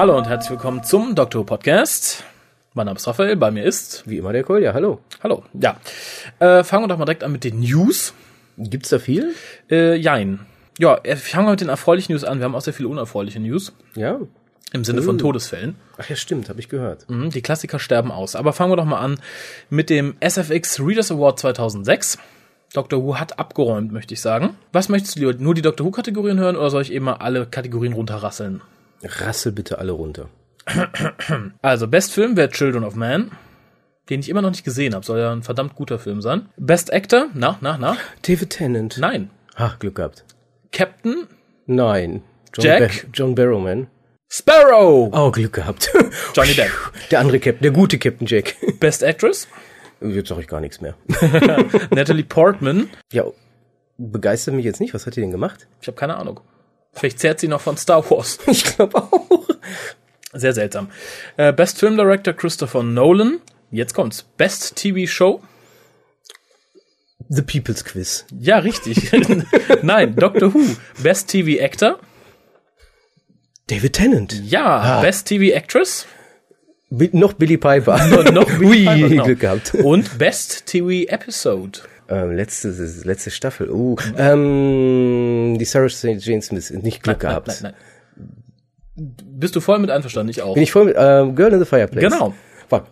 Hallo und herzlich willkommen zum Doktor Podcast. Mein Name ist Raphael, bei mir ist. Wie immer der Kolja, hallo. Hallo, ja. Äh, fangen wir doch mal direkt an mit den News. Gibt's da viel? Äh, jein. Ja, äh, fangen wir mit den erfreulichen News an. Wir haben auch sehr viele unerfreuliche News. Ja. Im Sinne von Todesfällen. Ach ja, stimmt, habe ich gehört. Mhm, Die Klassiker sterben aus. Aber fangen wir doch mal an mit dem SFX Readers Award 2006. Doctor Who hat abgeräumt, möchte ich sagen. Was möchtest du lieber? Nur die Doctor Who-Kategorien hören oder soll ich eben mal alle Kategorien runterrasseln? Rassel bitte alle runter. Also, Best Film wäre Children of Man, den ich immer noch nicht gesehen habe. Soll ja ein verdammt guter Film sein. Best Actor? Na, na, na? David Tennant. Nein. Ach, Glück gehabt. Captain Nein. John Jack? Ba- John Barrowman. Sparrow. Oh, Glück gehabt. Johnny Depp. Der andere Captain, der gute Captain Jack. Best Actress? Jetzt sag ich gar nichts mehr. Natalie Portman. Ja, begeistert mich jetzt nicht. Was hat die denn gemacht? Ich habe keine Ahnung. Vielleicht zehrt sie noch von Star Wars. Ich glaube auch. Sehr seltsam. Äh, Best Film Director Christopher Nolan. Jetzt kommt's. Best TV Show? The People's Quiz. Ja, richtig. Nein, Doctor Who. Best TV Actor? David Tennant. Ja. Best TV Actress? Bi noch Billy Piper. Und noch Ui, Piper, genau. Glück gehabt. Und Best TV Episode? Ähm, letzte, letzte Staffel. Uh, ähm, die Sarah Jane Smith. Nicht Glück gehabt. Nein, nein, nein. Bist du voll mit einverstanden? Ich auch. Bin ich voll mit ähm, Girl in the Fireplace. Genau.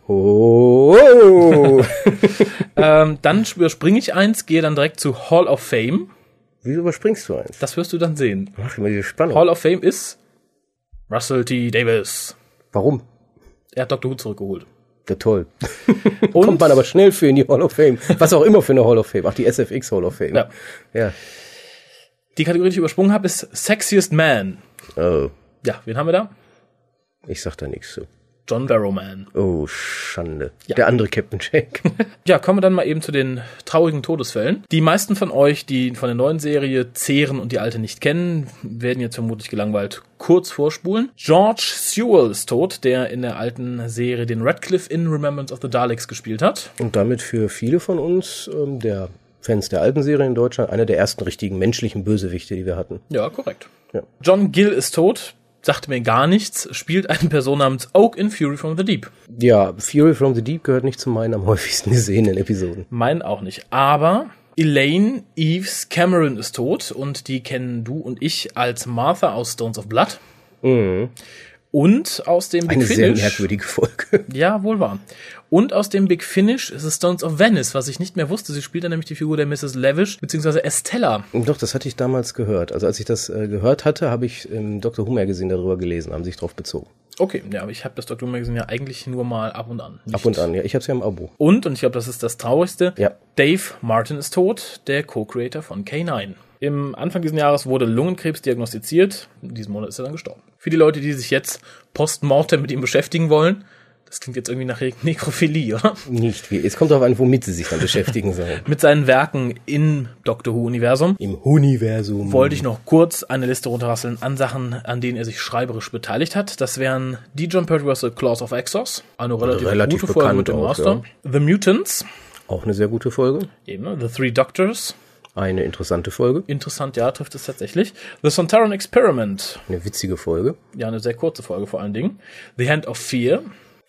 Oh. Ähm, dann überspringe ich eins, gehe dann direkt zu Hall of Fame. Wieso überspringst du eins? Das wirst du dann sehen. Mach immer diese Spannung. Hall of Fame ist Russell T. Davis. Warum? Er hat Dr. Who zurückgeholt. Ja, toll. Und Kommt man aber schnell für in die Hall of Fame. Was auch immer für eine Hall of Fame. Ach, die SFX Hall of Fame. Ja. Ja. die Kategorie, die ich übersprungen habe, ist Sexiest Man. Oh, Ja, wen haben wir da? ich sag da nichts zu. John Barrowman. Oh, Schande. Ja. Der andere Captain Jack. Ja, kommen wir dann mal eben zu den traurigen Todesfällen. Die meisten von euch, die von der neuen Serie zehren und die alte nicht kennen, werden jetzt vermutlich gelangweilt kurz vorspulen. George Sewell ist tot, der in der alten Serie den Radcliffe in Remembrance of the Daleks gespielt hat. Und damit für viele von uns, ähm, der Fans der alten Serie in Deutschland, einer der ersten richtigen menschlichen Bösewichte, die wir hatten. Ja, korrekt. Ja. John Gill ist tot, sagte mir gar nichts, spielt eine Person namens Oak in Fury from the Deep. Ja, Fury from the Deep gehört nicht zu meinen am häufigsten gesehenen Episoden. Meinen auch nicht. Aber Elaine Eves Cameron ist tot und die kennen du und ich als Martha aus Stones of Blood. Und aus dem Big Eine sehr Finish. merkwürdige Folge. Ja, wohl wahr. Und aus dem Big Finish ist es Stones of Venice, was ich nicht mehr wusste. Sie spielt dann nämlich die Figur der Mrs. Lavish, beziehungsweise Estella. Doch, das hatte ich damals gehört. Also als ich das äh, gehört hatte, habe ich im Dr. Who Magazine darüber gelesen, haben sich drauf bezogen. Okay, ja, aber ich habe das Dr. Magazine ja eigentlich nur mal ab und an. Ab Nicht- und an, ja. Ich habe es ja im Abo. Und, und ich glaube, das ist das Traurigste, Ja. Dave Martin ist tot, der Co-Creator von K9. Im Anfang dieses Jahres wurde Lungenkrebs diagnostiziert. In diesem Monat ist er dann gestorben. Für die Leute, die sich jetzt postmortem mit ihm beschäftigen wollen, das klingt jetzt irgendwie nach Nekrophilie, oder? Nicht wie. Es kommt darauf an, womit sie sich dann beschäftigen sollen. Mit seinen Werken im Doctor Who-Universum Im Universum. wollte ich noch kurz eine Liste runterrasseln an Sachen, an denen er sich schreiberisch beteiligt hat. Das wären die John Pertwee Russell Claws of Exos, eine relativ, Relativ gute Folge mit dem auch, Master. The Mutants, Auch eine sehr gute Folge. eben, ne? The Three Doctors, Eine interessante Folge. Interessant, ja, trifft es tatsächlich. The Sontaran Experiment. Eine witzige Folge. Ja, eine sehr kurze Folge vor allen Dingen. The Hand of Fear.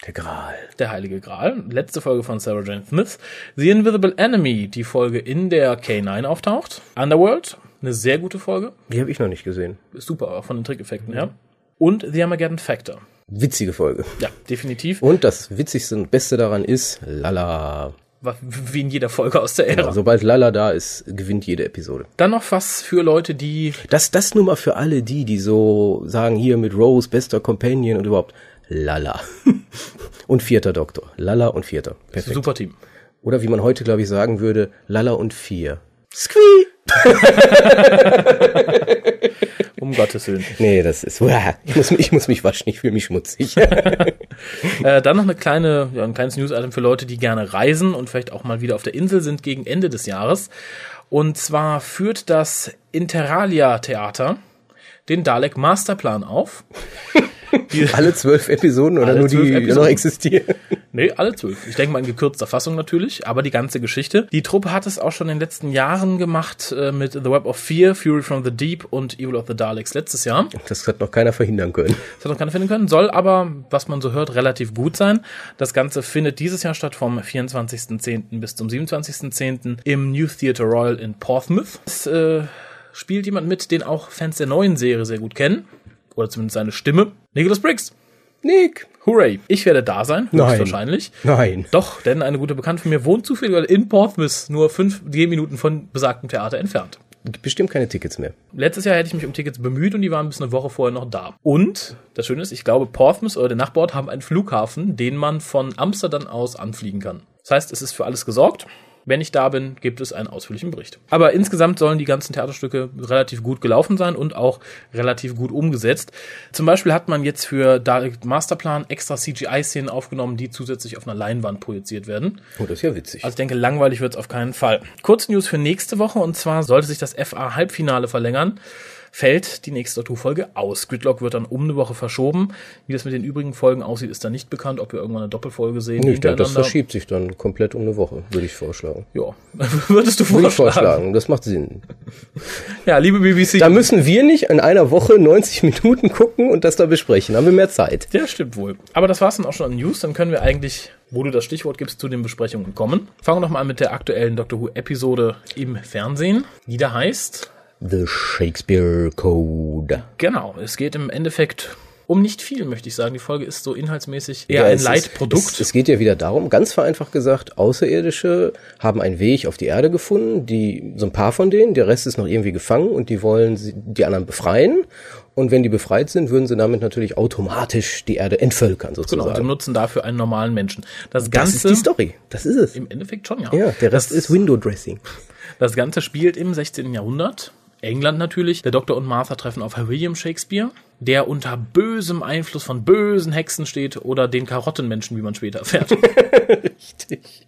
Der Gral. Der Heilige Gral. Letzte Folge von Sarah Jane Smith. The Invisible Enemy. Die Folge, in der K9 auftaucht. Underworld. Eine sehr gute Folge. Die habe ich noch nicht gesehen. Ist super, auch von den Trickeffekten her. Und The Armageddon Factor. Witzige Folge. Ja, definitiv. Und das Witzigste und Beste daran ist Lala. Wie in jeder Folge aus der Ära. Also, sobald Lala da ist, gewinnt jede Episode. Dann noch was für Leute, die Das, das nur mal für alle die, die so sagen, hier mit Rose, bester Companion und überhaupt Lala. und vierter Doktor. Lala und vierter. Perfekt. super Team. Oder wie man heute, glaube ich, sagen würde, Lala und vier. Squee! Um Gottes Willen. Nee, das ist, uah, ich muss, ich muss mich waschen, ich fühle mich schmutzig. Äh, dann noch eine kleine, ja, ein kleines News-Item für Leute, die gerne reisen und vielleicht auch mal wieder auf der Insel sind gegen Ende des Jahres. Und zwar führt das Interalia Theater den Dalek Masterplan auf. Alle zwölf Episoden oder nur die, zwölf die noch Episoden. existieren? nee, alle zwölf. Ich denke mal in gekürzter Fassung natürlich, aber die ganze Geschichte. Die Truppe hat es auch schon in den letzten Jahren gemacht äh, mit The Web of Fear, Fury from the Deep und Evil of the Daleks letztes Jahr. Das hat noch keiner verhindern können. Das hat noch keiner finden können, soll aber, was man so hört, relativ gut sein. Das Ganze findet dieses Jahr statt vom 24.10. bis zum 27.10. im New Theatre Royal in Portsmouth. Es äh, spielt jemand mit, den auch Fans der neuen Serie sehr gut kennen. Oder zumindest seine Stimme. Nicholas Briggs. Nick. Hooray. Ich werde da sein, Nein. wahrscheinlich. Nein. Doch, denn eine gute Bekannte von mir wohnt zufällig in Portsmouth, nur fünf Gehminuten von besagtem Theater entfernt. Bestimmt keine Tickets mehr. Letztes Jahr hätte ich mich um Tickets bemüht und die waren bis eine Woche vorher noch da. Und das Schöne ist, ich glaube, Portsmouth oder der Nachbarort haben einen Flughafen, den man von Amsterdam aus anfliegen kann. Das heißt, es ist für alles gesorgt. Wenn ich da bin, gibt es einen ausführlichen Bericht. Aber insgesamt sollen die ganzen Theaterstücke relativ gut gelaufen sein und auch relativ gut umgesetzt. Zum Beispiel hat man jetzt für Dalek Masterplan extra CGI-Szenen aufgenommen, die zusätzlich auf einer Leinwand projiziert werden. Oh, das ist ja witzig. Also ich denke, langweilig wird es auf keinen Fall. Kurz News für nächste Woche und zwar sollte sich das FA-Halbfinale verlängern, fällt die nächste Doctor-Folge aus. Gridlock wird dann um eine Woche verschoben. Wie das mit den übrigen Folgen aussieht, ist dann nicht bekannt, ob wir irgendwann eine Doppelfolge sehen. Nee, ich denke, das verschiebt sich dann komplett um eine Woche, würde ich vorschlagen. Ja, würdest du Würde ich vorschlagen? vorschlagen, das macht Sinn. Ja, liebe BBC. Da müssen wir nicht in einer Woche 90 Minuten gucken und das da besprechen. Haben wir mehr Zeit. Ja, stimmt wohl. Aber das war's dann auch schon an News. Dann können wir eigentlich, wo du das Stichwort gibst, zu den Besprechungen kommen. Fangen wir noch mal an mit der aktuellen Doctor Who-Episode im Fernsehen, die da heißt The Shakespeare Code. Genau, es geht im Endeffekt um nicht viel, möchte ich sagen. Die Folge ist so inhaltsmäßig eher Ja, ein ist- Leitprodukt. Es, es geht ja wieder darum, ganz vereinfacht gesagt, Außerirdische haben einen Weg auf die Erde gefunden, die, so ein paar von denen, der Rest ist noch irgendwie gefangen und die wollen die anderen befreien. Und wenn die befreit sind, würden sie damit natürlich automatisch die Erde entvölkern, genau, sozusagen. und sie nutzen dafür einen normalen Menschen. Das das Ganze ist die Story. Das ist es. im Endeffekt schon, ja. Ja, der Rest das, ist Window Dressing. Das Ganze spielt im 16. Jahrhundert. England natürlich. Der Doktor und Martha treffen auf Herr William Shakespeare, der unter bösem Einfluss von bösen Hexen steht oder den Karottenmenschen, wie man später erfährt. Richtig.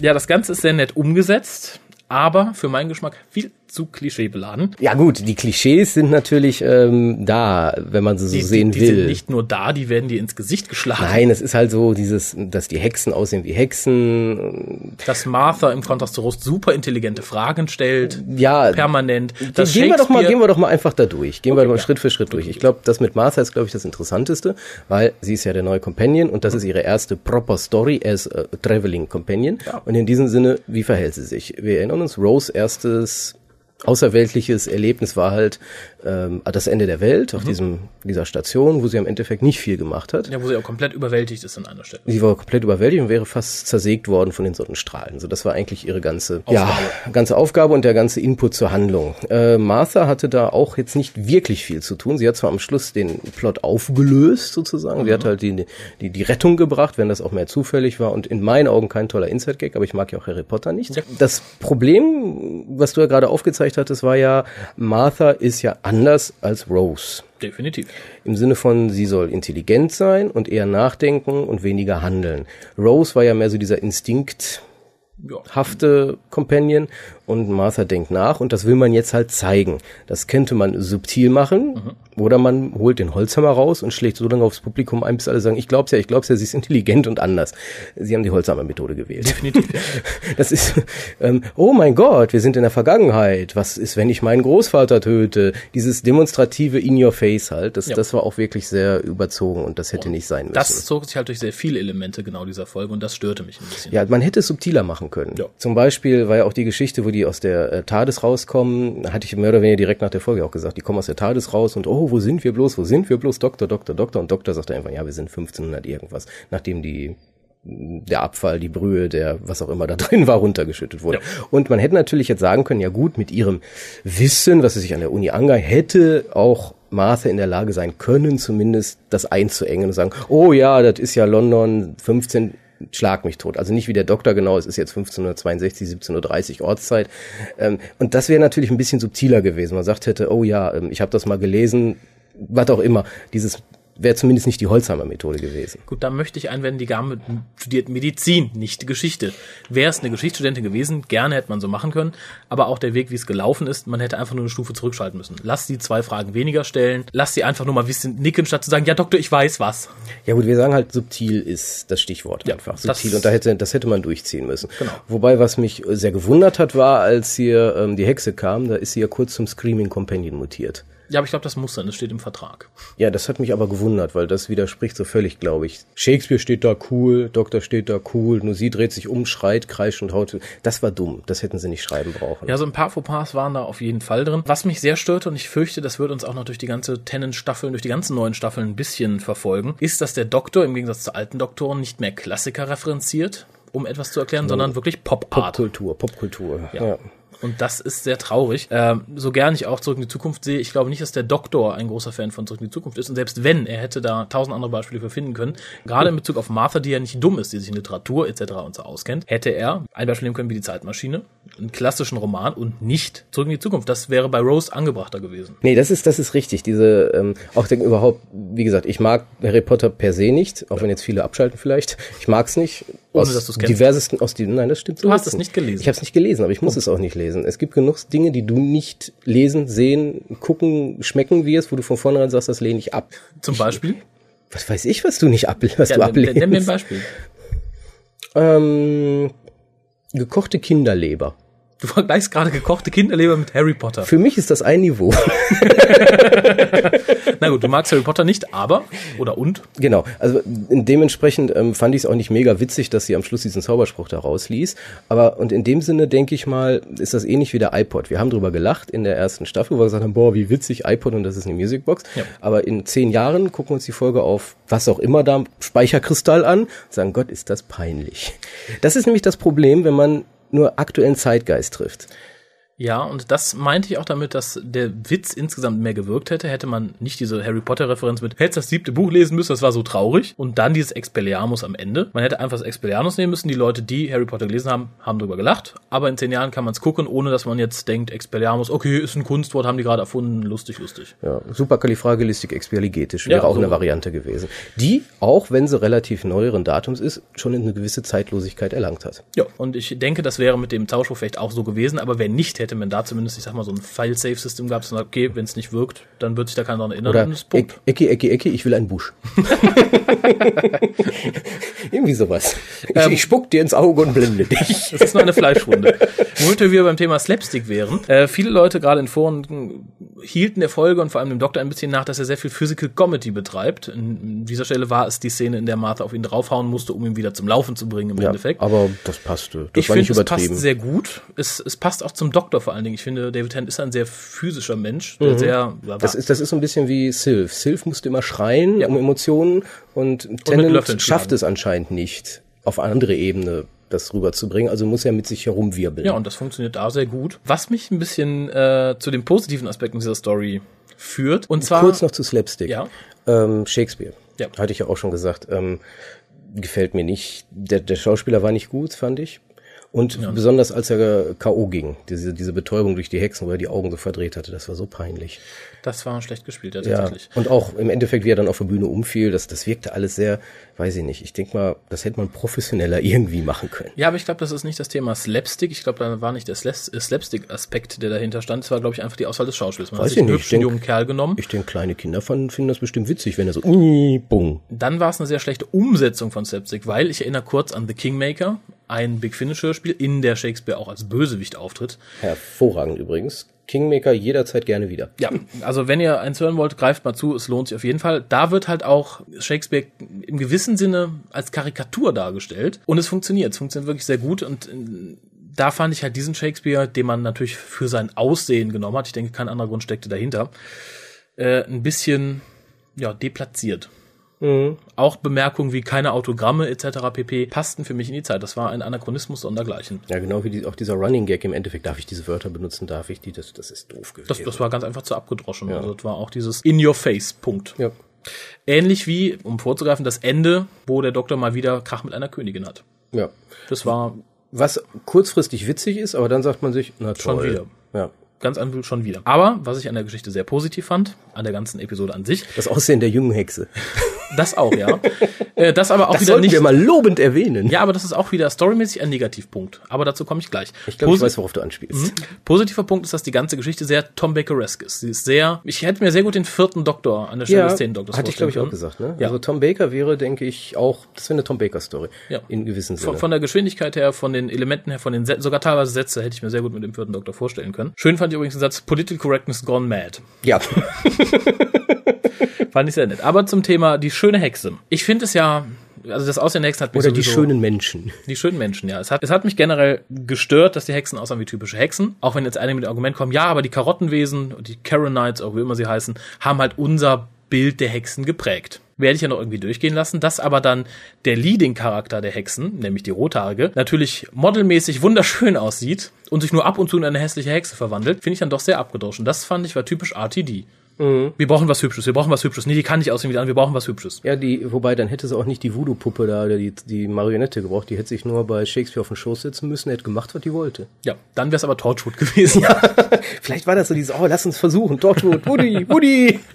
ja, das Ganze ist sehr nett umgesetzt, aber für meinen Geschmack viel zu klischeebeladen. Ja gut, die Klischees sind natürlich ähm, da, wenn man sie so Die, sehen die, die will. sind nicht nur da, die werden dir ins Gesicht geschlagen. Nein, es ist halt so dieses, dass die Hexen aussehen wie Hexen. Dass Martha im Kontrast zu Rust super intelligente Fragen stellt, Ja, permanent. Dass gehen wir doch mal, gehen wir doch mal einfach da durch. Gehen wir Okay, mal ja. Schritt für Schritt durch. Ich glaube, das mit Martha ist, glaube ich, das Interessanteste, weil sie ist ja der neue Companion und das ist ihre erste proper Story as a Traveling Companion. Ja. Und in diesem Sinne, wie verhält sie sich? Wir erinnern uns, Rose erstes außerweltliches Erlebnis war halt ähm, das Ende der Welt Mhm. auf diesem dieser Station, wo sie am Endeffekt nicht viel gemacht hat. Ja, wo sie auch komplett überwältigt ist an einer Stelle. Sie war komplett überwältigt und wäre fast zersägt worden von den Sonnenstrahlen. So, das war eigentlich ihre ganze ja, ganze Aufgabe und der ganze Input zur Handlung. Äh, Martha hatte da auch jetzt nicht wirklich viel zu tun. Sie hat zwar am Schluss den Plot aufgelöst sozusagen. Sie hat halt die, die, die Rettung gebracht, wenn das auch mehr zufällig war und in meinen Augen kein toller Inside-Gag, aber ich mag ja auch Harry Potter nicht. Ja. Das Problem, was du ja gerade aufgezeigt hattest, war ja, Martha ist ja anders als Rose. Definitiv. Im Sinne von, sie soll intelligent sein und eher nachdenken und weniger handeln. Rose war ja mehr so dieser instinkt. Hafte Companion und Martha denkt nach und das will man jetzt halt zeigen. Das könnte man subtil machen oder man holt den Holzhammer raus und schlägt so lange aufs Publikum ein, bis alle sagen, ich glaub's ja, ich glaub's ja, sie ist intelligent und anders. Sie haben die Holzhammer-Methode gewählt. Definitiv. Das ist, ähm, oh mein Gott, wir sind in der Vergangenheit. Was ist, wenn ich meinen Großvater töte? Dieses demonstrative in your face halt, das, Ja. das war auch wirklich sehr überzogen und das hätte nicht sein müssen. Das zog sich halt durch sehr viele Elemente genau dieser Folge und das störte mich ein bisschen. Ja, man hätte es subtiler machen können. Ja. Zum Beispiel war ja auch die Geschichte, wo die aus der äh, TARDIS rauskommen, da hatte ich mehr oder weniger direkt nach der Folge auch gesagt, die kommen aus der TARDIS raus und oh, wo sind wir bloß, wo sind wir bloß, Doktor, Doktor, Doktor und Doktor sagt einfach, ja, wir sind 1500 irgendwas, nachdem die der Abfall, die Brühe, der was auch immer da drin war, runtergeschüttet wurde. Ja. Und man hätte natürlich jetzt sagen können, ja gut, mit ihrem Wissen, was sie sich an der Uni angehört, hätte auch Martha in der Lage sein können, zumindest das einzuengen und sagen, oh ja, das ist ja London 15, schlag mich tot. Also nicht wie der Doktor genau, es ist jetzt 1562, 17.30 Uhr Ortszeit. Ähm, und das wäre natürlich ein bisschen subtiler gewesen. Man sagt hätte, oh ja, ähm, ich habe das mal gelesen, was auch immer. Dieses wäre zumindest nicht die Holzheimer-Methode gewesen. Gut, da möchte ich einwenden, die Dame studiert Medizin, nicht Geschichte. Wäre es eine Geschichtsstudentin gewesen, gerne hätte man so machen können, aber auch der Weg, wie es gelaufen ist, man hätte einfach nur eine Stufe zurückschalten müssen. Lass sie zwei Fragen weniger stellen, lass sie einfach nur mal bisschen nicken, statt zu sagen, ja Doktor, ich weiß was. Ja gut, wir sagen halt, subtil ist das Stichwort Ja, einfach. Subtil. Und da hätte, das hätte man durchziehen müssen. Genau. Wobei, was mich sehr gewundert hat, war, als hier ähm, die Hexe kam, da ist sie ja kurz zum Screaming Companion mutiert. Ja, aber ich glaube, das muss sein, das steht im Vertrag. Ja, das hat mich aber gewundert, weil das widerspricht so völlig, glaube ich. Shakespeare steht da cool, Doktor steht da cool, nur sie dreht sich um, schreit, kreischt und haut. Das war dumm. Das hätten sie nicht schreiben brauchen. Ja, so ein paar Fauxpas waren da auf jeden Fall drin. Was mich sehr störte, und ich fürchte, das wird uns auch noch durch die ganze Tennant-Staffeln, durch die ganzen neuen Staffeln ein bisschen verfolgen, ist, dass der Doktor im Gegensatz zu alten Doktoren nicht mehr Klassiker referenziert, um etwas zu erklären, sondern wirklich Pop-Art. Popkultur, Popkultur. Ja. Ja. Und das ist sehr traurig. Ähm, so gern ich auch Zurück in die Zukunft sehe, ich glaube nicht, dass der Doktor ein großer Fan von Zurück in die Zukunft ist. Und selbst wenn, er hätte da tausend andere Beispiele für finden können. Gerade in Bezug auf Martha, die ja nicht dumm ist, die sich in Literatur etc. und so auskennt, hätte er ein Beispiel nehmen können wie die Zeitmaschine, einen klassischen Roman und nicht Zurück in die Zukunft. Das wäre bei Rose angebrachter gewesen. Nee, das ist, das ist richtig. Diese, ähm, auch den, überhaupt, wie gesagt, ich mag Harry Potter per se nicht, auch wenn jetzt viele abschalten vielleicht. Ich mag's nicht. Ohne, aus diversesten, aus die, nein, das stimmt so. Du hast es nicht gelesen. Ich habe es nicht gelesen, aber ich muss es auch nicht lesen. Es gibt genug Dinge, die du nicht lesen, sehen, gucken, schmecken wirst, wo du von vornherein sagst, das lehne ich ab. Zum Beispiel? Was weiß ich, was du nicht ab, was Ja, du ablehnst? nenn mir ein Beispiel. Ähm, gekochte Kinderleber. Du vergleichst gerade gekochte Kinderleber mit Harry Potter. Für mich ist das ein Niveau. Na gut, du magst Harry Potter nicht, aber, oder und? Genau, also dementsprechend ähm, fand ich es auch nicht mega witzig, dass sie am Schluss diesen Zauberspruch da rausließ. Aber und in dem Sinne denke ich mal, ist das ähnlich wie der iPod. Wir haben drüber gelacht in der ersten Staffel, wo wir gesagt haben, boah, wie witzig iPod und das ist eine Musicbox. Ja. Aber in zehn Jahren gucken wir uns die Folge auf was auch immer da Speicherkristall an, sagen, Gott, ist das peinlich. Das ist nämlich das Problem, wenn man nur aktuellen Zeitgeist trifft. Ja, und das meinte ich auch damit, dass der Witz insgesamt mehr gewirkt hätte, hätte man nicht diese Harry Potter-Referenz mit, hättest das siebte Buch lesen müssen, das war so traurig, und dann dieses Expelliarmus am Ende. Man hätte einfach das Expelliarmus nehmen müssen, die Leute, die Harry Potter gelesen haben, haben drüber gelacht, aber in zehn Jahren kann man es gucken, ohne dass man jetzt denkt, Expelliarmus, okay, ist ein Kunstwort, haben die gerade erfunden, lustig, lustig. Ja, Superkalifragilistikexpialigetisch Ja, wäre auch so. eine Variante gewesen, die, auch wenn sie relativ neueren Datums ist, schon eine gewisse Zeitlosigkeit erlangt hat. Ja, und ich denke, das wäre mit dem Zauberspruch vielleicht auch so gewesen, aber wenn nicht, hätte man da zumindest, ich sag mal, so ein File-Safe-System gehabt, und sagt, okay, wenn es nicht wirkt, dann wird sich da keiner daran erinnern Oder pumpt. Ecki, Ecki, Ecki, ich will einen Busch. Irgendwie sowas. Ich, Ähm, ich spuck dir ins Auge und blende dich. Das ist nur eine Fleischwunde. Womit wir beim Thema Slapstick wären. Äh, viele Leute, gerade in Foren, hielten der Folge und vor allem dem Doktor ein bisschen nach, dass er sehr viel Physical Comedy betreibt. In dieser Stelle war es die Szene, in der Martha auf ihn draufhauen musste, um ihn wieder zum Laufen zu bringen im Ja, Endeffekt. aber das passte. Das ich war finde, nicht es passt sehr gut. Es, es passt auch zum Doktor vor allen Dingen. Ich finde, David Tennant ist ein sehr physischer Mensch, der sehr, ja, Mhm. Das ist, das ist so ein bisschen wie Sylph. Sylph musste immer schreien Ja. um Emotionen und Tennant Löffeln schafft es anscheinend nicht, auf andere Ebene das rüberzubringen. Also muss er mit sich herumwirbeln. Ja, und das funktioniert da sehr gut. Was mich ein bisschen äh, zu den positiven Aspekten dieser Story führt. Und zwar. Kurz noch zu Slapstick. Ja. Ähm, Shakespeare. Ja. Hatte ich ja auch schon gesagt. Ähm, gefällt mir nicht. Der, der Schauspieler war nicht gut, fand ich. Und besonders als er K.O. ging, diese, diese Betäubung durch die Hexen, wo er die Augen so verdreht hatte, das war so peinlich. Das war schlecht gespielt, ja, Ja. tatsächlich. Und auch im Endeffekt, wie er dann auf der Bühne umfiel, das, das wirkte alles sehr, weiß ich nicht. Ich denke mal, das hätte man professioneller irgendwie machen können. Ja, aber ich glaube, das ist nicht das Thema Slapstick. Ich glaube, da war nicht der äh, Slapstick-Aspekt, der dahinter stand. Es war, glaube ich, einfach die Auswahl des Schauspiels. Man Weiß hat sich ich einen nicht. denk- jungen Kerl genommen. Ich denke, kleine Kinder fanden, finden das bestimmt witzig, wenn er so, ui, bung. Dann war es eine sehr schlechte Umsetzung von Slapstick, weil ich erinnere kurz an The Kingmaker, ein Big Finish-Hörspiel, in der Shakespeare auch als Bösewicht auftritt. Hervorragend übrigens. Kingmaker jederzeit gerne wieder. Ja, also wenn ihr eins hören wollt, greift mal zu, es lohnt sich auf jeden Fall. Da wird halt auch Shakespeare im gewissen Sinne als Karikatur dargestellt und es funktioniert. Es funktioniert wirklich sehr gut und äh, da fand ich halt diesen Shakespeare, den man natürlich für sein Aussehen genommen hat, ich denke, kein anderer Grund steckte dahinter, äh, ein bisschen ja, deplatziert. Auch Bemerkungen wie keine Autogramme etc. pp. passten für mich in die Zeit. Das war ein Anachronismus sondergleichen. Ja, genau wie die, auch dieser Running Gag im Endeffekt. Darf ich diese Wörter benutzen? Darf ich die? Das, das ist doof gewesen. Das, das war ganz einfach zu abgedroschen. Also das war auch dieses In Your Face Punkt. ja. Ähnlich wie, um vorzugreifen, das Ende, wo der Doktor mal wieder Krach mit einer Königin hat. ja. Das war, Was kurzfristig witzig ist, aber dann sagt man sich, na toll. Schon wieder. Ja. ganz anfühlt, schon wieder. Aber was ich an der Geschichte sehr positiv fand, an der ganzen Episode an sich. Das Aussehen der jungen Hexe. Das auch, ja. Äh, das aber auch Das wieder sollten nicht. wir mal lobend erwähnen. Ja, aber das ist auch wieder storymäßig ein Negativpunkt. Aber dazu komme ich gleich. Ich glaube, ich weiß, worauf du anspielst. Positiver Punkt ist, dass die ganze Geschichte sehr Tom Baker-esque ist. Sie ist sehr, ich hätte mir sehr gut den vierten Doktor an der Stelle des zehnten Doktors hatte ich glaube ich auch gesagt. Ne? Ja. Also Tom Baker wäre, denke ich, auch, das wäre eine Tom Baker Story. Ja. In gewissen Sinne. Von, von der Geschwindigkeit her, von den Elementen her, von den Sätzen, sogar teilweise Sätze hätte ich mir sehr gut mit dem vierten Doktor vorstellen können. Schön fand ich übrigens den Satz Political Correctness gone mad. ja. Fand ich sehr nett. Aber zum Thema die schöne Hexe. Ich finde es ja, also das Aussehen der Hexen hat mich Oder die schönen Menschen. Die schönen Menschen, ja. Es hat, es hat mich generell gestört, dass die Hexen aussahen wie typische Hexen. Auch wenn jetzt einige mit dem Argument kommen, ja, aber die Karottenwesen und die Karenites, auch wie immer sie heißen, haben halt unser Bild der Hexen geprägt. Werde ich ja noch irgendwie durchgehen lassen, dass aber dann der Leading-Charakter der Hexen, nämlich die Rothaarige, natürlich modelmäßig wunderschön aussieht und sich nur ab und zu in eine hässliche Hexe verwandelt, finde ich dann doch sehr abgedroschen. Das fand ich war typisch RTD. Wir brauchen was Hübsches, wir brauchen was Hübsches. Nee, die kann nicht aussehen wie die anderen, wir brauchen was Hübsches. Ja, die, wobei dann hätte sie auch nicht die Voodoo-Puppe da oder die, die Marionette gebraucht. Die hätte sich nur bei Shakespeare auf den Schoß setzen müssen, hätte gemacht, was die wollte. Ja, dann wäre es aber Torchwood gewesen. Vielleicht war das so dieses, oh, lass uns versuchen, Torchwood, Woody, Woody.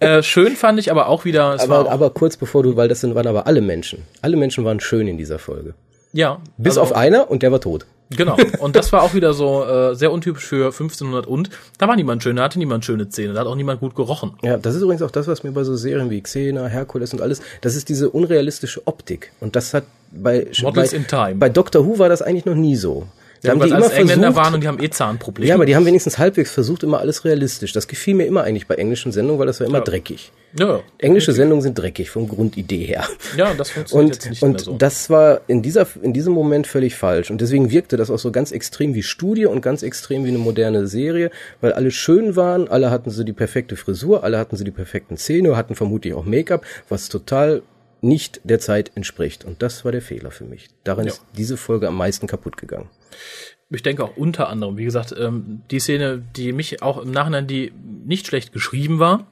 Äh, schön fand ich aber auch wieder, es war aber, aber kurz bevor du, weil das sind, waren aber alle Menschen. Alle Menschen waren schön in dieser Folge. Ja, Bis also, auf einer und der war tot. Genau. Und das war auch wieder so äh, sehr untypisch für 1500 und da war niemand schön, da hatte niemand schöne Zähne, da hat auch niemand gut gerochen. Ja, das ist übrigens auch das, was mir bei so Serien wie Xena, Herkules und alles, das ist diese unrealistische Optik. Und das hat bei, Models bei, in Time. bei Doctor Who war das eigentlich noch nie so. Da Ja, haben die immer Engländer versucht, waren und die haben eh Zahnprobleme. ja, aber die haben wenigstens halbwegs versucht, immer alles realistisch. Das gefiel mir immer eigentlich bei englischen Sendungen, weil das war immer Ja. dreckig. ja, Englische Sendungen sind dreckig vom Grundidee her. ja, das funktioniert Und, jetzt nicht mehr und so. das war in, dieser, in diesem Moment völlig falsch. Und deswegen wirkte das auch so ganz extrem wie Studie und ganz extrem wie eine moderne Serie, weil alle schön waren, alle hatten so die perfekte Frisur, alle hatten so die perfekten Zähne, hatten vermutlich auch Make-up, was total nicht der Zeit entspricht. Und das war der Fehler für mich. Daran Ja. ist diese Folge am meisten kaputt gegangen. ich denke auch unter anderem, wie gesagt, ähm, die Szene, die mich auch im Nachhinein, die nicht schlecht geschrieben war,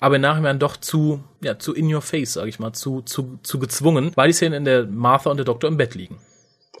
aber im Nachhinein doch zu, ja, zu in your face, sage ich mal, zu, zu, zu gezwungen, war die Szene, in der Martha und der Doktor im Bett liegen.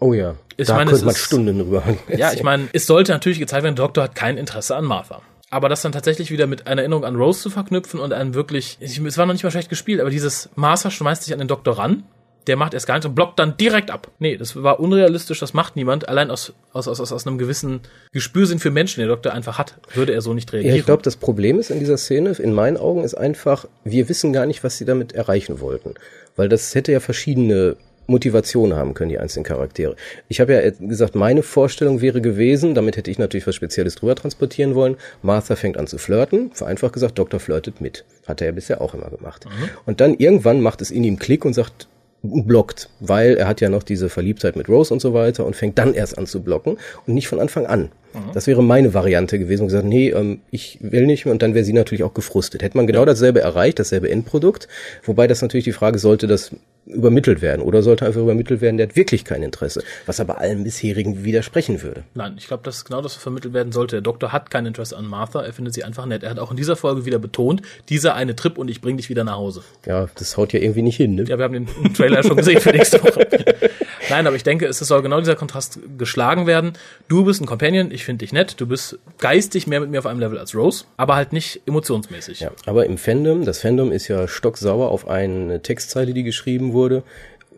Oh ja, Ich da meine, könnte es man ist- Stunden drüber Ja, ich meine, es sollte natürlich gezeigt werden, der Doktor hat kein Interesse an Martha. Aber das dann tatsächlich wieder mit einer Erinnerung an Rose zu verknüpfen und einem wirklich, ich, es war noch nicht mal schlecht gespielt, aber dieses Martha schmeißt sich an den Doktor ran, der macht erst gar nichts und blockt dann direkt ab. Nee, das war unrealistisch, das macht niemand. Allein aus, aus, aus, aus, aus einem gewissen Gespürsinn für Menschen, den der Doktor einfach hat, würde er so nicht reagieren. Ja, ich glaube, das Problem ist in dieser Szene, in meinen Augen, ist einfach, wir wissen gar nicht, was sie damit erreichen wollten. Weil das hätte ja verschiedene Motivationen haben können, die einzelnen Charaktere. Ich habe ja gesagt, meine Vorstellung wäre gewesen, damit hätte ich natürlich was Spezielles drüber transportieren wollen. Martha fängt an zu flirten, vereinfacht gesagt, Doktor flirtet mit. Hat er ja bisher auch immer gemacht. Und dann irgendwann macht es in ihm Klick und sagt, blockt, weil er hat ja noch diese Verliebtheit mit Rose und so weiter und fängt dann erst an zu blocken und nicht von Anfang an. Das wäre meine Variante gewesen und gesagt, nee, ähm, ich will nicht mehr und dann wäre sie natürlich auch gefrustet. Hätte man genau dasselbe erreicht, dasselbe Endprodukt, wobei das natürlich die Frage, sollte das übermittelt werden oder sollte einfach übermittelt werden, der hat wirklich kein Interesse, was aber allen bisherigen widersprechen würde. Nein, ich glaube, das ist genau das, was vermittelt werden sollte. Der Doktor hat kein Interesse an Martha, er findet sie einfach nett. Er hat auch in dieser Folge wieder betont, dieser eine Trip und ich bring dich wieder nach Hause. Ja, das haut ja irgendwie nicht hin, ne? Ja, wir haben den Trailer schon gesehen für nächste Woche. Nein, aber ich denke, es soll genau dieser Kontrast geschlagen werden. Du bist ein Companion, ich finde dich nett, du bist geistig mehr mit mir auf einem Level als Rose, aber halt nicht emotionsmäßig. Ja, aber im Fandom, das Fandom ist ja stocksauer auf eine Textzeile, die geschrieben wurde,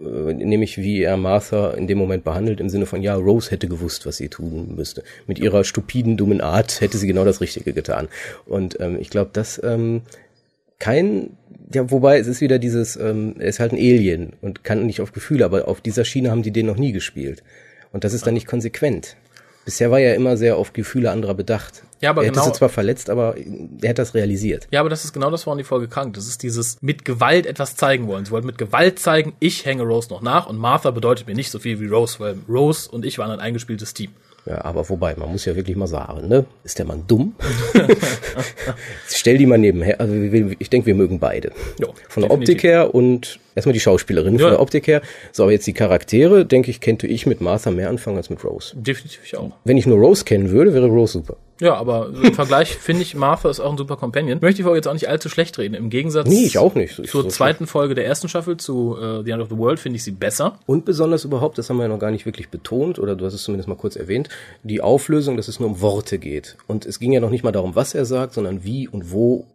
äh, nämlich wie er Martha in dem Moment behandelt, im Sinne von, ja, Rose hätte gewusst, was sie tun müsste. Mit ihrer stupiden, dummen Art hätte sie genau das Richtige getan. Und ähm, ich glaube, dass ähm, kein, ja, wobei es ist wieder dieses, ähm, er ist halt ein Alien und kann nicht auf Gefühle, aber auf dieser Schiene haben die den noch nie gespielt. Und das ist dann nicht konsequent. Bisher war er immer sehr auf Gefühle anderer bedacht. Ja, aber er hätte genau- sie zwar verletzt, aber er hat das realisiert. Ja, aber das ist genau das, woran die Folge krankt. Das ist dieses mit Gewalt etwas zeigen wollen. Sie wollten mit Gewalt zeigen, ich hänge Rose noch nach und Martha bedeutet mir nicht so viel wie Rose, weil Rose und ich waren ein eingespieltes Team. Ja, aber wobei, man muss ja wirklich mal sagen, ne? Ist der Mann dumm? Stell die mal nebenher. Also ich denke, wir mögen beide. Ja, Von der definitiv. Optik her und erstmal die Schauspielerin Ja. von der Optik her. So, aber jetzt die Charaktere, denke ich, könnte ich mit Martha mehr anfangen als mit Rose. Definitiv auch. Wenn ich nur Rose kennen würde, wäre Rose super. Ja, aber im Vergleich finde ich, Martha ist auch ein super Companion. Ich möchte die Folge jetzt auch nicht allzu schlecht reden. Im Gegensatz Nee, ich auch nicht. Ich zur so zweiten Folge der ersten Staffel, zu äh, The End of the World, finde ich sie besser. Und besonders überhaupt, das haben wir ja noch gar nicht wirklich betont, oder du hast es zumindest mal kurz erwähnt, die Auflösung, dass es nur um Worte geht. Und es ging ja noch nicht mal darum, was er sagt, sondern wie und wo,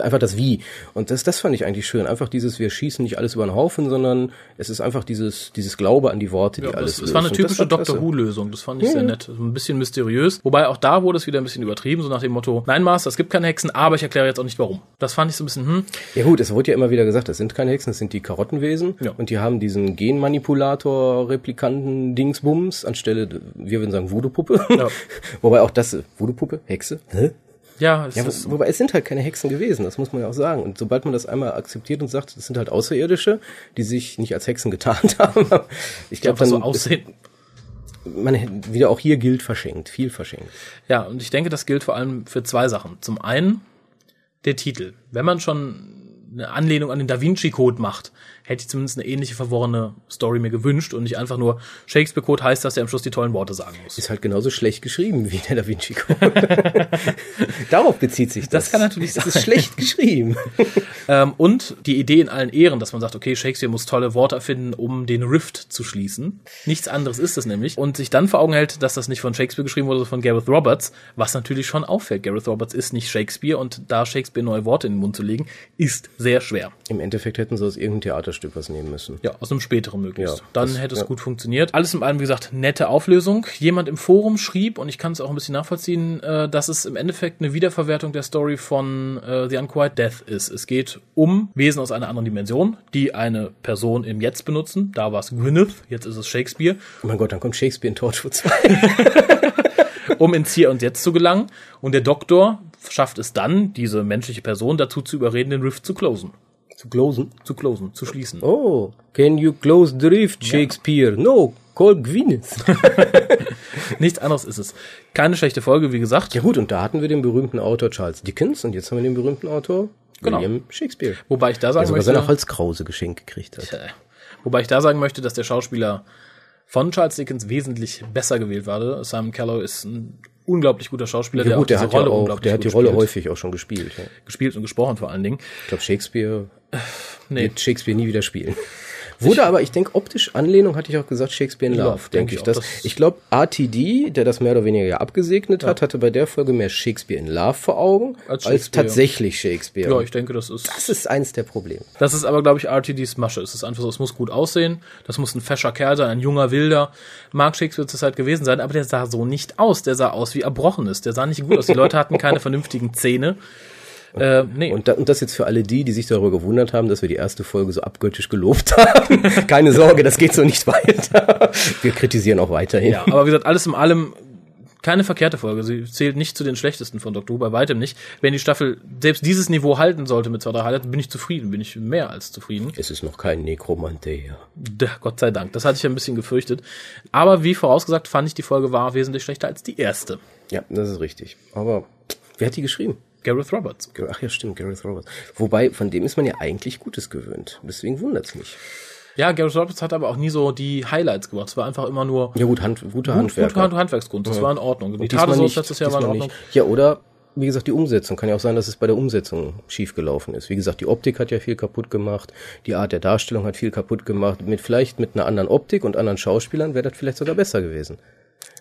einfach das Wie. Und das, das fand ich eigentlich schön. Einfach dieses, wir schießen nicht alles über den Haufen, sondern es ist einfach dieses, dieses Glaube an die Worte, die Ja, alles das, das war eine typische Doctor. Who-Lösung. Das fand ich sehr nett. So Ein bisschen mysteriös. Wobei auch da wurde es wieder ein bisschen übertrieben, so nach dem Motto, nein, Master, es gibt keine Hexen, aber ich erkläre jetzt auch nicht warum. Das fand ich so ein bisschen, hm, Ja gut, es wurde ja immer wieder gesagt, das sind keine Hexen, das sind die Karottenwesen. Ja. Und die haben diesen Genmanipulator-Replikanten-Dingsbums anstelle, wir würden sagen Voodoo-Puppe. Ja. Wobei auch das, Voodoo-Puppe, Hexe, hä? ja, es Ja, ist, wo, wobei es sind halt keine Hexen gewesen, das muss man ja auch sagen. Und sobald man das einmal akzeptiert und sagt, das sind halt Außerirdische, die sich nicht als Hexen getarnt haben, ich glaube, dann so aussehen. ist, man wieder auch hier gilt verschenkt, viel verschenkt. Ja, und ich denke, das gilt vor allem für zwei Sachen. Zum einen der Titel. Wenn man schon eine Anlehnung an den Da Vinci Code macht, hätte ich zumindest eine ähnliche verworrene Story mir gewünscht und nicht einfach nur Shakespeare Code heißt, dass er am Schluss die tollen Worte sagen muss. Ist halt genauso schlecht geschrieben wie der Da Vinci Code. Darauf bezieht sich das. Das kann natürlich sein. ist schlecht geschrieben. Ähm, und die Idee in allen Ehren, dass man sagt, okay, Shakespeare muss tolle Worte erfinden, um den Rift zu schließen. Nichts anderes ist es nämlich. Und sich dann vor Augen hält, dass das nicht von Shakespeare geschrieben wurde, sondern von Gareth Roberts, was natürlich schon auffällt. Gareth Roberts ist nicht Shakespeare und da Shakespeare neue Worte in den Mund zu legen, ist sehr schwer. Im Endeffekt hätten sie aus irgendeinem Theaterstück was nehmen müssen. Ja, aus einem späteren möglichst. Ja, Dann das- hätte es ja. gut funktioniert. Alles in allem, wie gesagt, nette Auflösung. Jemand im Forum schrieb, und ich kann es auch ein bisschen nachvollziehen, äh, dass es im Endeffekt eine Wiederverwertung der Story von äh, The Unquiet Death ist. Es geht um Wesen aus einer anderen Dimension, die eine Person im Jetzt benutzen. Da war es Gwyneth, jetzt ist es Shakespeare, Oh mein Gott, dann kommt Shakespeare in Torchwood 2. um ins Hier und Jetzt zu gelangen. Und der Doktor schafft es dann, diese menschliche Person dazu zu überreden, den Rift zu closen. Zu closen. Zu closen, zu schließen. Oh, can you close the rift, Shakespeare? No, call Gwyneth. Nichts anderes ist es. Keine schlechte Folge, wie gesagt. ja gut, und da hatten wir den berühmten Autor Charles Dickens und jetzt haben wir den berühmten Autor Genau. William Shakespeare. Wobei ich da Der sagen sogar möchte, seine Holzkrause geschenkt gekriegt hat. Äh, Wobei ich da sagen möchte, dass der Schauspieler von Charles Dickens wesentlich besser gewählt war. Simon Callow ist ein unglaublich guter Schauspieler, Ja gut, der diese hat ja auch, der hat die Rolle spielt. häufig auch schon gespielt. Ja. gespielt und gesprochen vor allen Dingen. Ich glaube, Shakespeare Nee, wird Shakespeare nie wieder spielen. Wurde aber, ich denke, optisch Anlehnung, hatte ich auch gesagt, Shakespeare in Ja, Love, denke ich ich. Das, Das- ich glaube, RTD, der das mehr oder weniger ja abgesegnet hat, hatte bei der Folge mehr Shakespeare in Love vor Augen, Als als, tatsächlich Shakespeare. ja, ich denke, das ist das ist eins der Probleme. Das ist aber, glaube ich, RTDs Masche. Es ist einfach so, es muss gut aussehen. Das muss ein fescher Kerl sein, ein junger Wilder. Mag Shakespeare zur Zeit gewesen sein, aber der sah so nicht aus. Der sah aus wie Erbrochenes. Der sah nicht gut aus. Die Leute hatten keine vernünftigen Zähne. Äh, nee. Und, da, und das jetzt für alle die, die sich darüber gewundert haben, dass wir die erste Folge so abgöttisch gelobt haben. Keine Sorge, das geht so nicht weiter. Wir kritisieren auch weiterhin. Ja, aber wie gesagt, alles in allem keine verkehrte Folge. Sie zählt nicht zu den schlechtesten von Doctor Who, bei weitem nicht. Wenn die Staffel selbst dieses Niveau halten sollte mit zwei, drei Highlights, bin ich zufrieden, bin ich mehr als zufrieden. Es ist noch kein Nekromantea. Da, Gott sei Dank. Das hatte ich ja ein bisschen gefürchtet. Aber wie vorausgesagt, fand ich die Folge war wesentlich schlechter als die erste. Ja, das ist richtig. Aber wer hat die geschrieben? Gareth Roberts. Ach ja, stimmt, Gareth Roberts. Wobei, von dem ist man ja eigentlich Gutes gewöhnt. Deswegen wundert's mich. Ja, Gareth Roberts hat aber auch nie so die Highlights gemacht. Es war einfach immer nur Ja gut, Hand, guter Handwerker. Guter Handwerksgrund. Das war in Ordnung. Die nicht, letztes Jahr war in Ordnung. nicht. Ja, oder wie gesagt, die Umsetzung. Kann ja auch sein, dass es bei der Umsetzung schief gelaufen ist. Wie gesagt, die Optik hat ja viel kaputt gemacht. Die Art der Darstellung hat viel kaputt gemacht. Mit vielleicht mit einer anderen Optik und anderen Schauspielern wäre das vielleicht sogar besser gewesen.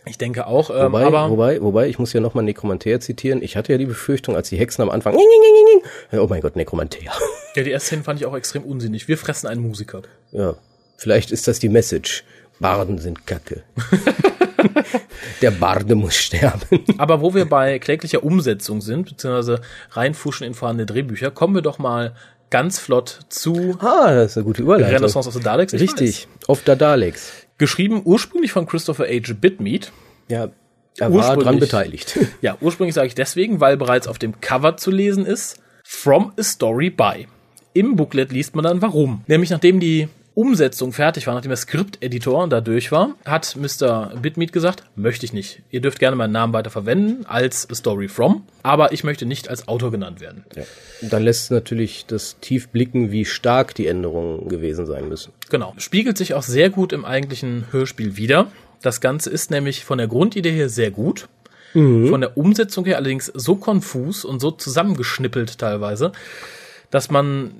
Ich denke auch, ähm, Wobei, aber wobei, wobei, ich muss ja nochmal Nekromantea zitieren. Ich hatte ja die Befürchtung, als die Hexen am Anfang, oh mein Gott, Nekromantea. ja, die erste Szene fand ich auch extrem unsinnig. Wir fressen einen Musiker. Ja, vielleicht ist das die Message. Barden sind Kacke. Der Barde muss sterben. Aber wo wir bei kläglicher Umsetzung sind, beziehungsweise reinfuschen in vorhandene Drehbücher, kommen wir doch mal ganz flott zu Ah, das ist eine gute Überleitung. Renaissance of the Daleks. Ich Richtig, auf der Daleks. Geschrieben ursprünglich von Christopher H. Bitmead. Ja, er war dran beteiligt. Ja, ursprünglich sage ich deswegen, weil bereits auf dem Cover zu lesen ist, From a Story by. Im Booklet liest man dann warum. Nämlich nachdem die Umsetzung fertig war, nachdem der Skripteditor da durch war, hat Mr. Bitmead gesagt, möchte ich nicht. Ihr dürft gerne meinen Namen weiter verwenden als Story From, aber ich möchte nicht als Autor genannt werden. Ja. Dann lässt natürlich das tief blicken, wie stark die Änderungen gewesen sein müssen. Genau. Spiegelt sich auch sehr gut im eigentlichen Hörspiel wieder. Das Ganze ist nämlich von der Grundidee her sehr gut. Mhm. Von der Umsetzung her allerdings so konfus und so zusammengeschnippelt teilweise, dass man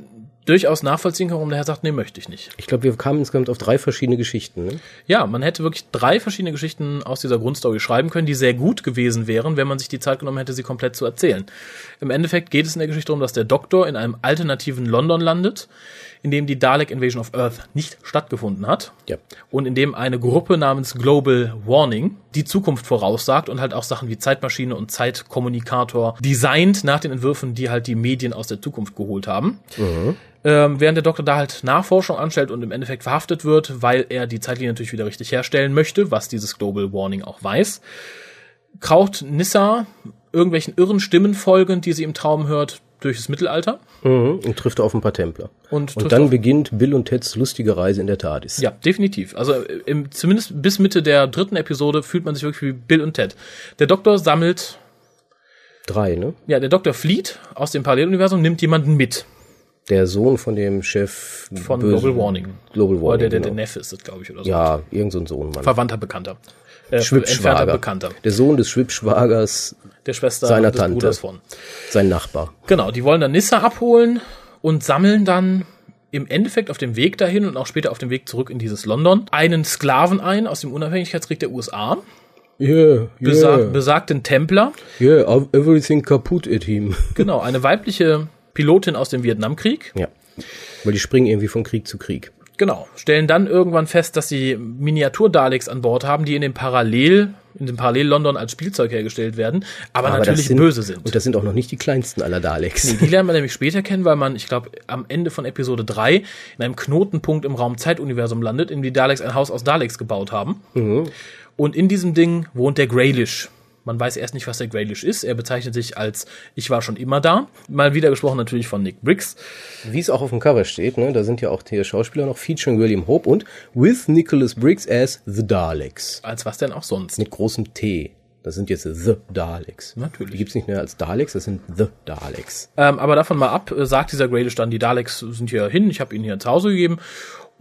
durchaus nachvollziehen kann, warum der Herr sagt, nee, möchte ich nicht. Ich glaube, wir kamen insgesamt auf drei verschiedene Geschichten. Ne? Ja, man hätte wirklich drei verschiedene Geschichten aus dieser Grundstory schreiben können, die sehr gut gewesen wären, wenn man sich die Zeit genommen hätte, sie komplett zu erzählen. Im Endeffekt geht es in der Geschichte darum, dass der Doktor in einem alternativen London landet, in dem die Dalek Invasion of Earth nicht stattgefunden hat. Ja. Und in dem eine Gruppe namens Global Warning die Zukunft voraussagt und halt auch Sachen wie Zeitmaschine und Zeitkommunikator designt nach den Entwürfen, die halt die Medien aus der Zukunft geholt haben. Mhm. Ähm, während der Doktor da halt Nachforschung anstellt und im Endeffekt verhaftet wird, weil er die Zeitlinie natürlich wieder richtig herstellen möchte, was dieses Global Warning auch weiß, kraucht Nissa irgendwelchen irren Stimmen folgend, die sie im Traum hört, durch das Mittelalter. Mhm, und trifft auf ein paar Templer. Und, und dann beginnt Bill und Teds lustige Reise in der TARDIS. Ja, definitiv. Also im, zumindest bis Mitte der dritten Episode fühlt man sich wirklich wie Bill und Ted. Der Doktor sammelt drei, ne? Ja, der Doktor flieht aus dem Paralleluniversum, nimmt jemanden mit der Sohn von dem Chef von Global Warning. Global Warning. Oder der, der, genau. der Neffe ist das, glaube ich, oder so. Ja, irgend so ein Sohn. Mann. Verwandter, Bekannter. Äh, Schwibschwager. Bekannter. Der Sohn des Schwibschwagers. Der Schwester seiner des Tante. Bruders von. Sein Nachbar. Genau, die wollen dann Nissa abholen und sammeln dann im Endeffekt auf dem Weg dahin und auch später auf dem Weg zurück in dieses London einen Sklaven ein aus dem Unabhängigkeitskrieg der USA. Yeah, yeah. besagten Templer. Yeah, everything kaputt at him. Genau, eine weibliche Pilotin aus dem Vietnamkrieg. Ja. Weil die springen irgendwie von Krieg zu Krieg. Genau. Stellen dann irgendwann fest, dass sie Miniatur-Daleks an Bord haben, die in dem Parallel, in dem Parallel-London als Spielzeug hergestellt werden, aber, aber natürlich sind, böse sind. Und das sind auch noch nicht die kleinsten aller Daleks. Nee, die lernen wir nämlich später kennen, weil man, ich glaube, am Ende von Episode 3 in einem Knotenpunkt im Raum-Zeituniversum landet, in dem die Daleks ein Haus aus Daleks gebaut haben. Mhm. Und in diesem Ding wohnt der Greylish. Man weiß erst nicht, was der Greylish ist. Er bezeichnet sich als Ich war schon immer da. Mal wieder gesprochen natürlich von Nick Briggs. Wie es auch auf dem Cover steht, ne? da sind ja auch die Schauspieler noch featuring William Hope und with Nicholas Briggs as The Daleks. Als was denn auch sonst? Mit großem T. Das sind jetzt The Daleks. Natürlich. Die gibt's nicht mehr als Daleks, das sind The Daleks. Ähm, aber davon mal ab, äh, sagt dieser Greylish dann, die Daleks sind hier hin, ich habe ihnen hier zu Hause gegeben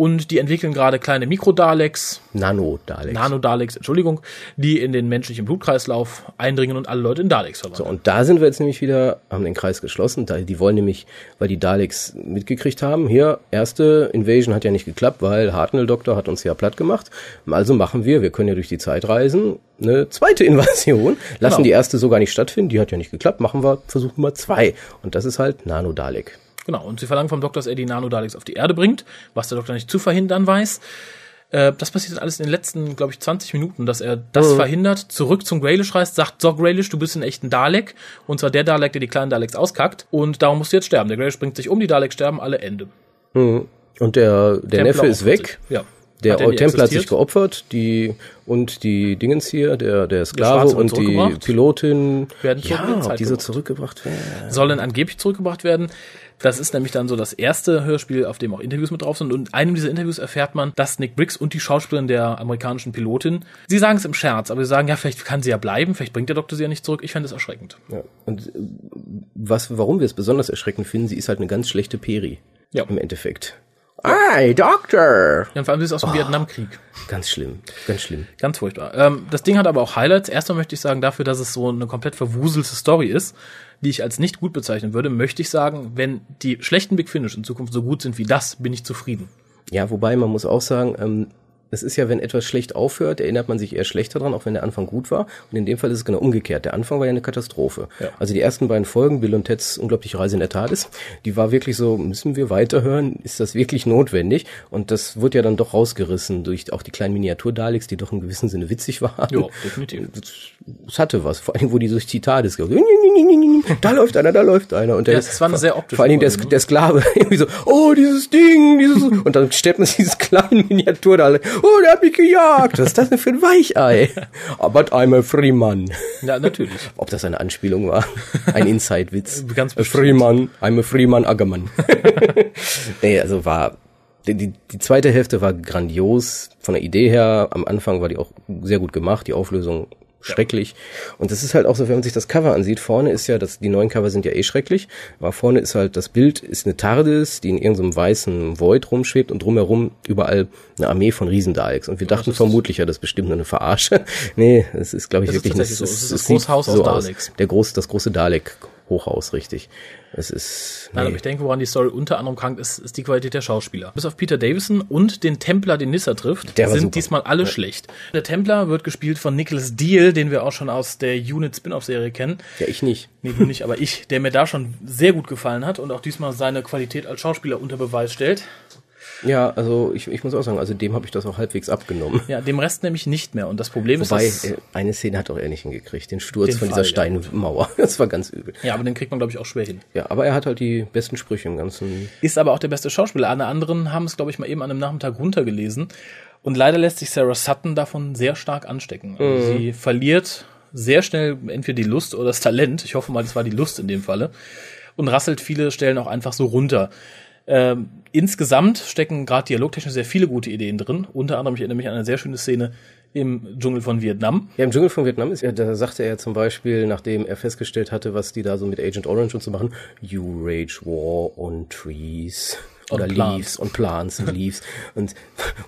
und die entwickeln gerade kleine Mikro-Daleks. Nano-Daleks. Nano-Daleks, Entschuldigung, die in den menschlichen Blutkreislauf eindringen und alle Leute in Daleks verwandeln. So, und da sind wir jetzt nämlich wieder, haben den Kreis geschlossen. Die wollen nämlich, weil die Daleks mitgekriegt haben, hier, erste Invasion hat ja nicht geklappt, weil Hartnell-Doktor hat uns ja platt gemacht. Also machen wir, wir können ja durch die Zeit reisen, eine zweite Invasion, lassen genau. die erste sogar nicht stattfinden, die hat ja nicht geklappt, machen wir Versuch Nummer zwei. Und das ist halt Nano-Dalek. Genau, und sie verlangen vom Doktor, dass er die Nanodaleks auf die Erde bringt, was der Doktor nicht zu verhindern weiß. Äh, das passiert alles in den letzten, glaube ich, 20 Minuten, dass er das mhm. verhindert, zurück zum Graylish reist, sagt, so Graylish, du bist ein echter Dalek, und zwar der Dalek, der die kleinen Daleks auskackt, und darum musst du jetzt sterben. Der Graylish bringt sich um, die Daleks sterben, alle Ende. Mhm. Und der, der Neffe ist weg. Ja. Der, der Templer hat sich geopfert, die und die Dingens hier, der der Sklave und die Pilotin werden ja, ob diese zurückgebracht werden. Sollen angeblich zurückgebracht werden. Das ist nämlich dann so das erste Hörspiel, auf dem auch Interviews mit drauf sind. Und in einem dieser Interviews erfährt man, dass Nick Briggs und die Schauspielerin der amerikanischen Pilotin, sie sagen es im Scherz, aber sie sagen, ja, vielleicht kann sie ja bleiben, vielleicht bringt der Doktor sie ja nicht zurück. Ich fände es erschreckend. Ja. Und äh, was, warum wir es besonders erschreckend finden, sie ist halt eine ganz schlechte Peri. Ja. Im Endeffekt. Hey, Doctor! Ja, und vor allem sie ist aus dem oh, Vietnamkrieg. Ganz schlimm, ganz schlimm. Ganz furchtbar. Ähm, das Ding hat aber auch Highlights. Erstmal möchte ich sagen, dafür, dass es so eine komplett verwuselte Story ist, die ich als nicht gut bezeichnen würde, möchte ich sagen, wenn die schlechten Big Finish in Zukunft so gut sind wie das, bin ich zufrieden. Ja, wobei man muss auch sagen, ähm, es ist ja, wenn etwas schlecht aufhört, erinnert man sich eher schlechter dran, auch wenn der Anfang gut war. Und in dem Fall ist es genau umgekehrt. Der Anfang war ja eine Katastrophe. Ja. Also die ersten beiden Folgen, Bill und Teds unglaubliche Reise in der TARDIS, die war wirklich so, müssen wir weiterhören? Ist das wirklich notwendig? Und das wird ja dann doch rausgerissen durch auch die kleinen Miniatur-Daleks, die doch in gewissem Sinne witzig waren. Ja, definitiv. Es hatte was, vor allem, wo die durch gehen. Da läuft einer, da läuft einer. Und der, ja, das war eine sehr optische Vor allem der, der Sklave irgendwie so, oh, dieses Ding, dieses, und dann stellt man sich dieses kleinen Miniatur-Dalek, oh, der hat mich gejagt. Was ist das denn für ein Weichei? Aber I'm a free man. Ja, natürlich. Ob das eine Anspielung war? Ein Inside-Witz. Ganz bestimmt. A free man, I'm a free man, Ackermann. nee, also war, die, die zweite Hälfte war grandios. Von der Idee her, am Anfang war die auch sehr gut gemacht. Die Auflösung schrecklich. Und das ist halt auch so, wenn man sich das Cover ansieht, vorne ist ja, das, die neuen Cover sind ja eh schrecklich, aber vorne ist halt, das Bild ist eine TARDIS, die in irgendeinem weißen Void rumschwebt und drumherum überall eine Armee von Riesendaleks. Und wir dachten ja, vermutlich, ja, das ist bestimmt nur eine Verarsche. nee, es ist, glaube ich, das wirklich ist eine, so. Es ist das Großhaus so aus Daleks. Der große, das große Dalek Hochhaus, richtig. Es ist. Nee. Nein, aber ich denke, woran die Story unter anderem krankt ist, ist die Qualität der Schauspieler. Bis auf Peter Davison und den Templer, den Nissa trifft, der sind super. diesmal alle ja. schlecht. Der Templer wird gespielt von Nicholas Deal, den wir auch schon aus der Unit Spin-off-Serie kennen. Ja, ich nicht. Nee, du nicht, aber ich, der mir da schon sehr gut gefallen hat und auch diesmal seine Qualität als Schauspieler unter Beweis stellt. Ja, also ich, ich muss auch sagen, also dem habe ich das auch halbwegs abgenommen. Ja, dem Rest nämlich nicht mehr. Und das Problem Wobei, ist, dass äh, eine Szene hat auch er nicht hingekriegt, den Sturz den von Fall, dieser Steinmauer. Ja. Das war ganz übel. Ja, aber den kriegt man glaube ich auch schwer hin. Ja, aber er hat halt die besten Sprüche im ganzen. Ist aber auch der beste Schauspieler. Alle anderen haben es glaube ich mal eben an einem Nachmittag runtergelesen. Und leider lässt sich Sarah Sutton davon sehr stark anstecken. Also mhm. Sie verliert sehr schnell entweder die Lust oder das Talent. Ich hoffe mal, das war die Lust in dem Falle. Und rasselt viele Stellen auch einfach so runter. Ähm, insgesamt stecken gerade dialogtechnisch sehr viele gute Ideen drin. Unter anderem, ich erinnere mich an eine sehr schöne Szene im Dschungel von Vietnam. Ja, im Dschungel von Vietnam ist ja, da sagte er zum Beispiel, nachdem er festgestellt hatte, was die da so mit Agent Orange und so machen, you rage war on trees. Oder und Leaves und Plants und Leaves. Und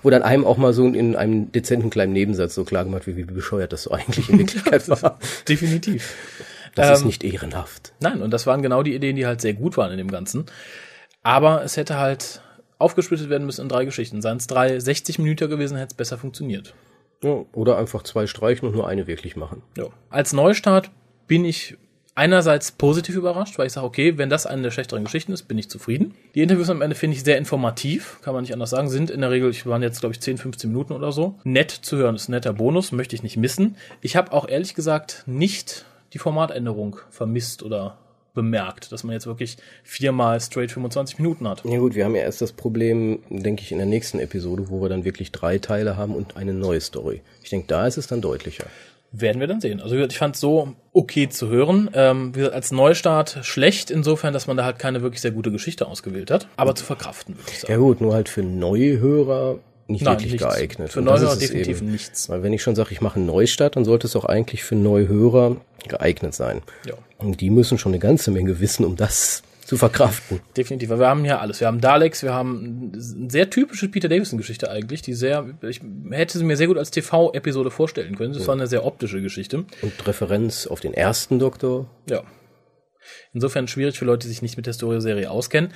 wo dann einem auch mal so in einem dezenten kleinen Nebensatz so klar gemacht wird, wie bescheuert das so eigentlich in Wirklichkeit war. Definitiv. Das ähm, ist nicht ehrenhaft. Nein, und das waren genau die Ideen, die halt sehr gut waren in dem Ganzen. Aber es hätte halt aufgesplittet werden müssen in drei Geschichten. Seien es drei 60 Minuten gewesen, hätte es besser funktioniert. Ja, oder einfach zwei streichen und nur eine wirklich machen. Ja. Als Neustart bin ich einerseits positiv überrascht, weil ich sage, okay, wenn das eine der schlechteren Geschichten ist, bin ich zufrieden. Die Interviews am Ende finde ich sehr informativ, kann man nicht anders sagen, sind in der Regel, ich waren jetzt glaube ich 10, 15 Minuten oder so. Nett zu hören ist ein netter Bonus, möchte ich nicht missen. Ich habe auch ehrlich gesagt nicht die Formatänderung vermisst oder bemerkt, dass man jetzt wirklich viermal straight 25 Minuten hat. Ja gut, wir haben ja erst das Problem, denke ich, in der nächsten Episode, wo wir dann wirklich drei Teile haben und eine neue Story. Ich denke, da ist es dann deutlicher. Werden wir dann sehen. Also ich fand es so okay zu hören. Ähm, wie gesagt, als Neustart schlecht insofern, dass man da halt keine wirklich sehr gute Geschichte ausgewählt hat, aber zu verkraften, würde ich sagen. Ja gut, nur halt für neue Hörer nicht Nein, wirklich nichts. geeignet. Für Neuhörer definitiv eben, nichts. Weil wenn ich schon sage, ich mache einen Neustart, dann sollte es auch eigentlich für Neuhörer geeignet sein. Ja. Und die müssen schon eine ganze Menge wissen, um das zu verkraften. Definitiv, weil wir haben ja alles. Wir haben Daleks, wir haben eine sehr typische Peter Davison-Geschichte eigentlich, die sehr, ich hätte sie mir sehr gut als TV-Episode vorstellen können. Das ja. war eine sehr optische Geschichte. Und Referenz auf den ersten Doktor. Ja. Insofern schwierig für Leute, die sich nicht mit der Story-Serie auskennen.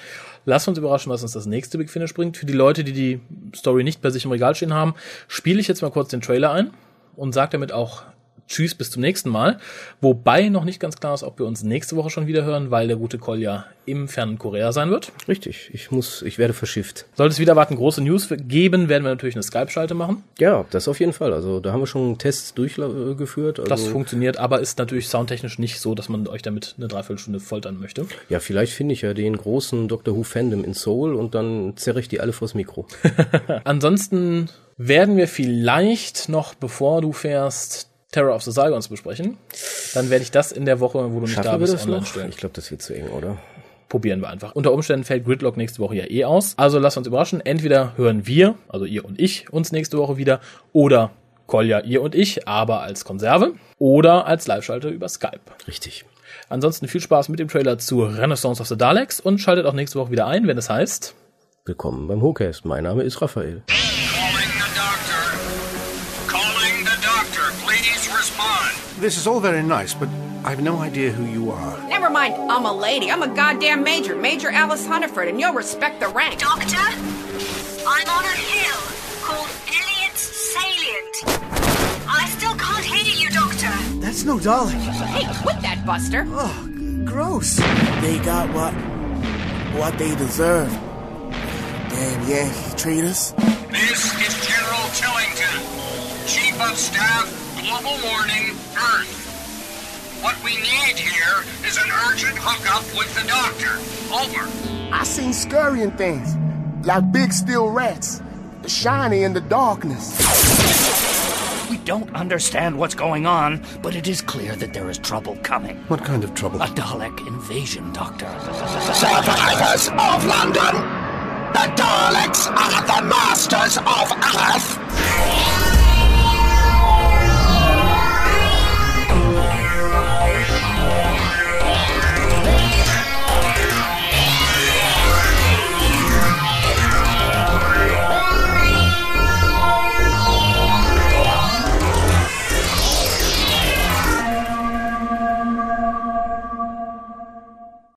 Lasst uns überraschen, was uns das nächste Big Finish bringt. Für die Leute, die die Story nicht bei sich im Regal stehen haben, spiele ich jetzt mal kurz den Trailer ein und sage damit auch Tschüss, bis zum nächsten Mal. Wobei noch nicht ganz klar ist, ob wir uns nächste Woche schon wieder hören, weil der gute Kolja im fernen Korea sein wird. Richtig, ich muss, ich werde verschifft. Sollte es wieder warten große News geben, werden wir natürlich eine Skype-Schalte machen. Ja, das auf jeden Fall. Also da haben wir schon Tests durchgeführt. Also das funktioniert, aber ist natürlich soundtechnisch nicht so, dass man euch damit eine Dreiviertelstunde foltern möchte. Ja, vielleicht finde ich ja den großen Doctor Who Fandom in Seoul und dann zerre ich die alle vors Mikro. Ansonsten werden wir vielleicht noch, bevor du fährst, Terror of the Zygons besprechen. Dann werde ich das in der Woche, wo du nicht Schaffen da bist, online noch? stellen. Ich glaube, das wird zu eng, oder? Probieren wir einfach. Unter Umständen fällt Gridlock nächste Woche ja eh aus. Also lasst uns überraschen. Entweder hören wir, also ihr und ich, uns nächste Woche wieder, oder Kolja, ihr und ich, aber als Konserve oder als Live-Schalter über Skype. Richtig. Ansonsten viel Spaß mit dem Trailer zu Renaissance of the Daleks und schaltet auch nächste Woche wieder ein, wenn es heißt. Willkommen beim Hookast. Mein Name ist Raphael. This is all very nice, but I've no idea who you are. Never mind, I'm a lady. I'm a goddamn major. Major Alice Hunterford, and you'll respect the rank. Doctor, I'm on a hill called Iliad's Salient. I still can't hear you, Doctor. That's no Dalek. Hey, quit that, Buster. Oh, gross. They got what what they deserve. Damn Yankee traitors. This is General Tillington, Chief of Staff global warning, Earth. What we need here is an urgent hookup with the doctor. Over. I seen scurrying things, like big steel rats, shiny in the darkness. We don't understand what's going on, but it is clear that there is trouble coming. What kind of trouble? A Dalek invasion, Doctor. Survivors of London! The Daleks are the masters of Earth!